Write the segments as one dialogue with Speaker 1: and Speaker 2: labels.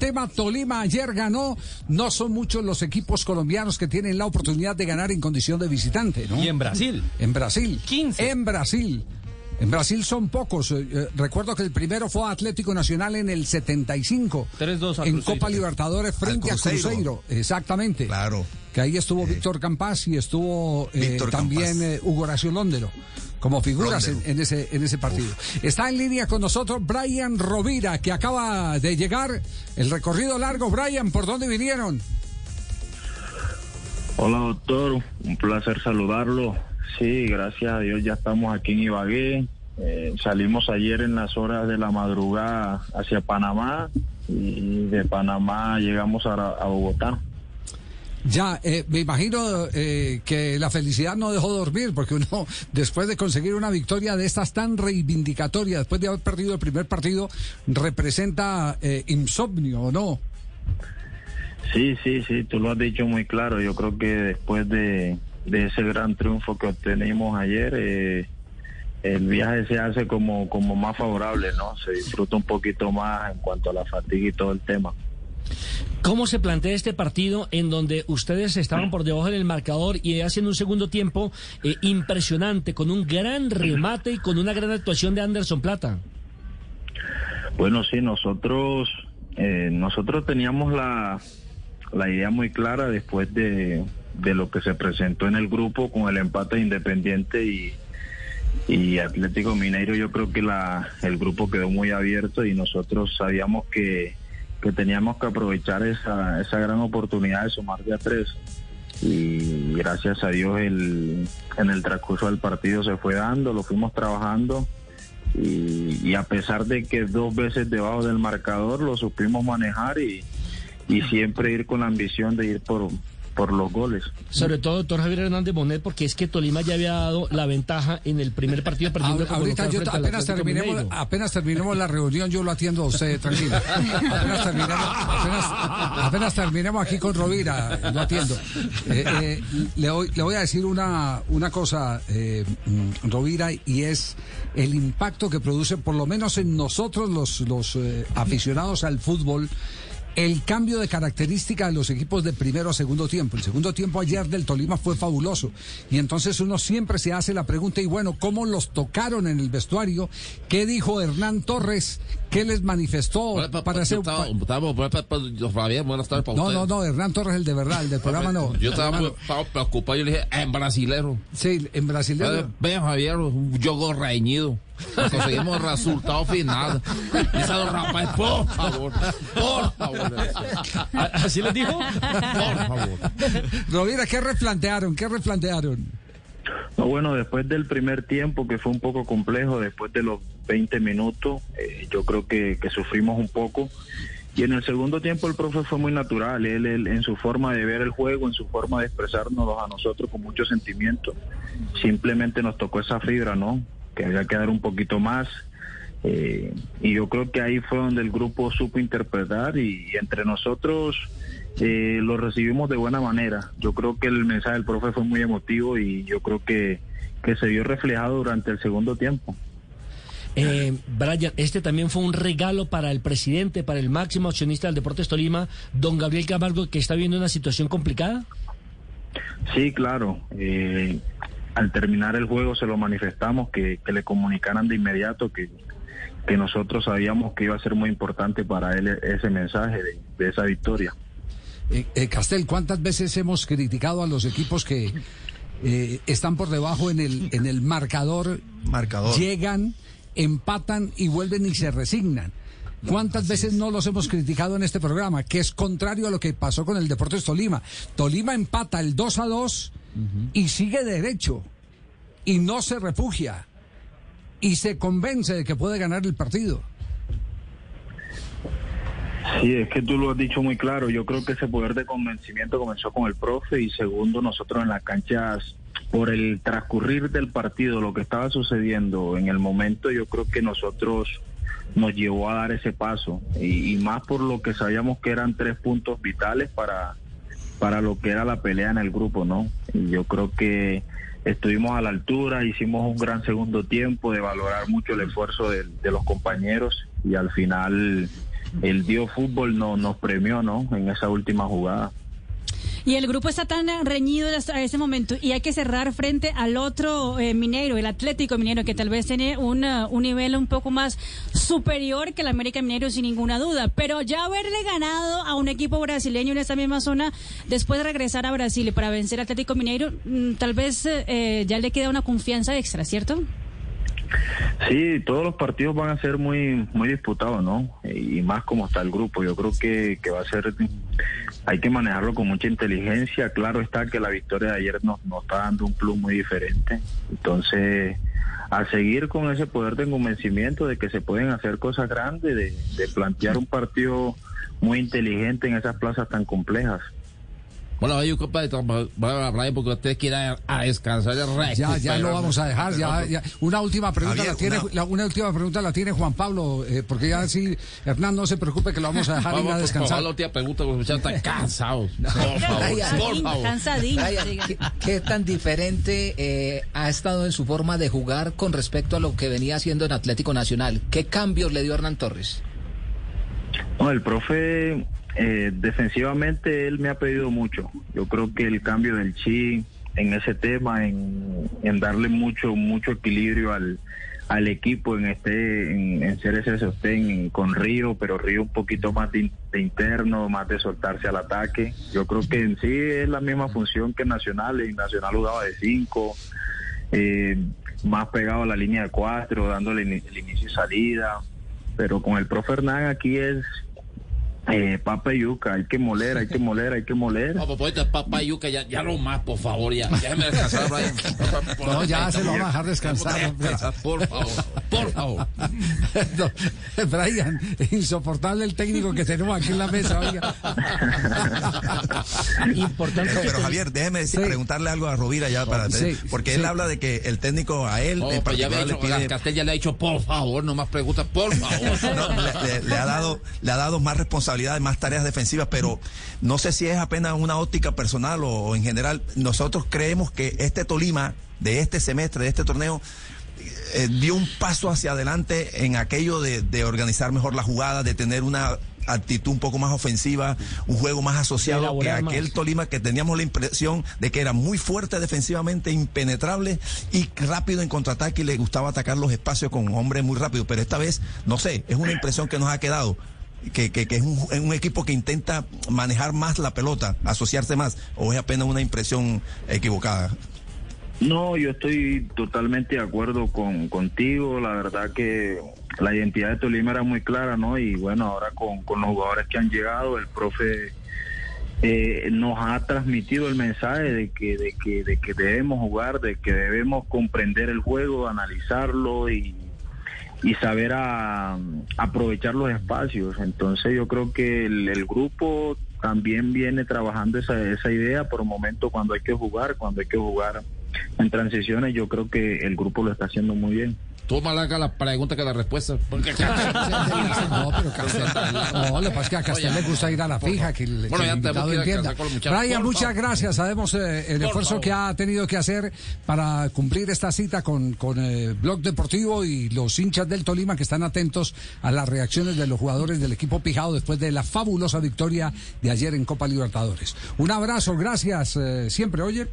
Speaker 1: tema Tolima ayer ganó. No son muchos los equipos colombianos que tienen la oportunidad de ganar en condición de visitante, ¿no?
Speaker 2: Y en Brasil.
Speaker 1: En Brasil.
Speaker 2: 15.
Speaker 1: En Brasil. En Brasil son pocos. Eh, eh, recuerdo que el primero fue Atlético Nacional en el 75.
Speaker 2: 3-2 al
Speaker 1: En
Speaker 2: Cruzeiro.
Speaker 1: Copa Libertadores frente a
Speaker 3: Cruzeiro.
Speaker 1: Exactamente.
Speaker 3: Claro.
Speaker 1: Que ahí estuvo Víctor Campás y estuvo eh, también eh, Hugo Horacio Londero. Como figuras en, en ese, en ese partido. Está en línea con nosotros Brian Rovira, que acaba de llegar. El recorrido largo. Brian, ¿por dónde vinieron?
Speaker 4: Hola doctor, un placer saludarlo. Sí, gracias a Dios ya estamos aquí en Ibagué. Eh, salimos ayer en las horas de la madrugada hacia Panamá y de Panamá llegamos a, a Bogotá.
Speaker 1: Ya, eh, me imagino eh, que la felicidad no dejó dormir, porque uno, después de conseguir una victoria de estas tan reivindicatorias, después de haber perdido el primer partido, representa eh, insomnio, ¿o no?
Speaker 4: Sí, sí, sí, tú lo has dicho muy claro. Yo creo que después de, de ese gran triunfo que obtenimos ayer, eh, el viaje se hace como, como más favorable, ¿no? Se disfruta un poquito más en cuanto a la fatiga y todo el tema.
Speaker 2: ¿Cómo se plantea este partido en donde ustedes estaban por debajo del marcador y hacen un segundo tiempo eh, impresionante, con un gran remate y con una gran actuación de Anderson Plata?
Speaker 4: Bueno, sí, nosotros eh, nosotros teníamos la, la idea muy clara después de, de lo que se presentó en el grupo con el empate de Independiente y, y Atlético Mineiro. Yo creo que la, el grupo quedó muy abierto y nosotros sabíamos que, que teníamos que aprovechar esa, esa gran oportunidad de sumar de a tres. Y gracias a Dios el, en el transcurso del partido se fue dando, lo fuimos trabajando y, a pesar de que dos veces debajo del marcador lo supimos manejar y, y siempre ir con la ambición de ir por, por los goles.
Speaker 2: Sobre todo, doctor Javier Hernández Bonet, porque es que Tolima ya había dado la ventaja en el primer partido perdiendo
Speaker 1: Ahor- Ahorita yo apenas terminemos, apenas terminemos la reunión, yo lo atiendo a usted, tranquilo. Apenas terminemos, apenas, apenas terminemos aquí con Rovira, lo atiendo. Eh, eh, le, voy, le voy a decir una, una cosa, eh, mm, Rovira, y es el impacto que produce, por lo menos en nosotros los, los eh, aficionados al fútbol, el cambio de característica de los equipos de primero a segundo tiempo. El segundo tiempo ayer del Tolima fue fabuloso. Y entonces uno siempre se hace la pregunta, y bueno, ¿cómo los tocaron en el vestuario? ¿Qué dijo Hernán Torres? ¿Qué les manifestó para
Speaker 5: buenas tardes para
Speaker 1: No, no, no, Hernán Torres el de verdad, el del programa no.
Speaker 5: Yo estaba, preocupado, yo le dije, en brasilero.
Speaker 1: Sí, en brasileño.
Speaker 5: Ven, Javier, un juego reñido. Conseguimos resultado final. Dice don Rafael, por favor, por favor.
Speaker 2: ¿Así les dijo?
Speaker 5: Por favor.
Speaker 1: Rovira, ¿qué replantearon? ¿Qué replantearon?
Speaker 4: No, bueno, después del primer tiempo, que fue un poco complejo, después de los 20 minutos, eh, yo creo que, que sufrimos un poco. Y en el segundo tiempo el profe fue muy natural, él, él en su forma de ver el juego, en su forma de expresarnos a nosotros con mucho sentimiento. Simplemente nos tocó esa fibra, ¿no? Que había que dar un poquito más. eh, y yo creo que ahí fue donde el grupo supo interpretar y, y entre nosotros eh, lo recibimos de buena manera. Yo creo que el mensaje del profe fue muy emotivo y yo creo que, que se vio reflejado durante el segundo tiempo.
Speaker 2: Eh, Brian, este también fue un regalo para el presidente, para el máximo accionista del Deportes Tolima, don Gabriel Camargo, que está viendo una situación complicada.
Speaker 4: Sí, claro. eh, al terminar el juego se lo manifestamos, que, que le comunicaran de inmediato que, que nosotros sabíamos que iba a ser muy importante para él ese mensaje de, de esa victoria.
Speaker 1: Eh, eh, Castel, ¿cuántas veces hemos criticado a los equipos que eh, están por debajo en el, en el marcador,
Speaker 3: Marcador.
Speaker 1: llegan, empatan y vuelven y se resignan? ¿Cuántas veces no los hemos criticado en este programa? Que es contrario a lo que pasó con el Deportes Tolima. Tolima empata el 2 a 2 y sigue derecho y no se refugia y se convence de que puede ganar el partido.
Speaker 4: Sí, es que tú lo has dicho muy claro. Yo creo que ese poder de convencimiento comenzó con el profe y segundo nosotros en las canchas por el transcurrir del partido, lo que estaba sucediendo en el momento, yo creo que nosotros nos llevó a dar ese paso y, y más por lo que sabíamos que eran tres puntos vitales para para lo que era la pelea en el grupo, ¿no? Yo creo que estuvimos a la altura, hicimos un gran segundo tiempo de valorar mucho el esfuerzo de, los compañeros y al final el Dios Fútbol no, nos premió, ¿no? En esa última jugada.
Speaker 3: Y el grupo está tan reñido a ese momento y hay que cerrar frente al otro eh, minero, el Atlético Minero, que tal vez tiene un nivel un poco más superior que el América Minero sin ninguna duda. Pero ya haberle ganado a un equipo brasileño en esta misma zona, después de regresar a Brasil para vencer Atlético Minero, mm, tal vez eh, ya le queda una confianza extra, ¿cierto?
Speaker 4: Sí, todos los partidos van a ser muy muy disputados, ¿no? Y más como está el grupo. Yo creo que, que va a ser, hay que manejarlo con mucha inteligencia. Claro está que la victoria de ayer nos, nos está dando un plus muy diferente. Entonces, a seguir con ese poder de convencimiento de que se pueden hacer cosas grandes, de, de plantear un partido muy inteligente en esas plazas tan complejas.
Speaker 5: Bueno, hay un compadre, porque usted quiera a descansar
Speaker 1: Ya, ya lo vamos a dejar. Ya, ya. Una última pregunta la tiene, una... La, una... última pregunta la tiene Juan Pablo, eh, porque ya sí, Hernán, no se preocupe que lo vamos a dejar ir a descansar.
Speaker 5: Por la última pregunta, porque ya están cansados.
Speaker 6: No, por favor, por ¿qué, ¿qué, tan diferente eh, ha estado en su forma de jugar con respecto a lo que venía haciendo en Atlético Nacional? ¿Qué cambios le dio Hernán Torres?
Speaker 4: No, el profe eh, defensivamente él me ha pedido mucho. Yo creo que el cambio del chi en ese tema, en, darle mucho mucho equilibrio al, al equipo en este en, ser ese sostén con Río, pero Río un poquito más de, interno, más de soltarse al ataque. Yo creo que en sí es la misma función que Nacional, en Nacional jugaba de cinco, eh, más pegado a la línea de cuatro, dándole el inicio y salida, pero con el profe Hernán aquí es eh, papa y yuca, hay que moler, hay que moler, hay que moler.
Speaker 5: No, pues papa y yuca, ya, ya lo más, por favor, ya. Déjeme descansar, Brian.
Speaker 1: no, ya se lo van a dejar descansar.
Speaker 5: Por favor, por favor.
Speaker 1: No, Brian, insoportable el técnico que tenemos aquí en la mesa, oiga.
Speaker 7: Importante. Pero, pero Javier, déjeme decir, preguntarle algo a Rovira ya para sí, porque él habla de que el técnico a él
Speaker 5: en pues particular ya le pide... Castel ya le ha dicho, por favor, no más preguntas, por favor.
Speaker 7: No, le, le, le, ha dado, le ha dado más responsabilidad más tareas defensivas, pero no sé si es apenas una óptica personal o, en general. Nosotros creemos que este Tolima, de este semestre, de este torneo, eh, dio un paso hacia adelante en aquello de, organizar mejor la jugada, de tener una actitud un poco más ofensiva, un juego más asociado que aquel Tolima que teníamos la impresión de que era muy fuerte defensivamente, impenetrable y rápido en contraataque y le gustaba atacar los espacios con hombres muy rápido. Pero esta vez, no sé, es una impresión que nos ha quedado que, que, es, un, equipo que intenta manejar más la pelota, asociarse más, o es apenas una impresión equivocada?
Speaker 4: No, yo estoy totalmente de acuerdo con, contigo. La verdad que la identidad de Tolima era muy clara, ¿no? Y bueno, ahora con, con los jugadores que han llegado, el profe eh, nos ha transmitido el mensaje de que, de, que, de que debemos jugar, de que debemos comprender el juego, analizarlo y y saber a, aprovechar los espacios. Entonces yo creo que el, grupo también viene trabajando esa, esa idea por un momento cuando hay que jugar, cuando hay que jugar en transiciones, yo creo que el grupo lo está haciendo muy bien.
Speaker 5: Tú más larga la pregunta que la respuesta. Porque...
Speaker 1: no, pero Castel, no, lo que pasa es que a Castel le gusta ir a la fija, que el, bueno, que el entienda. Brian, muchas gracias. Sabemos eh, el esfuerzo que ha tenido que hacer para cumplir esta cita con, con eh, Blog Deportivo y los hinchas del Tolima que están atentos a las reacciones de los jugadores del equipo Pijado después de la fabulosa victoria de ayer en Copa Libertadores. Un abrazo, gracias. Eh, siempre, oye.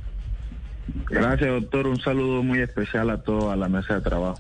Speaker 4: Gracias, doctor. Un saludo muy especial a toda la mesa de trabajo.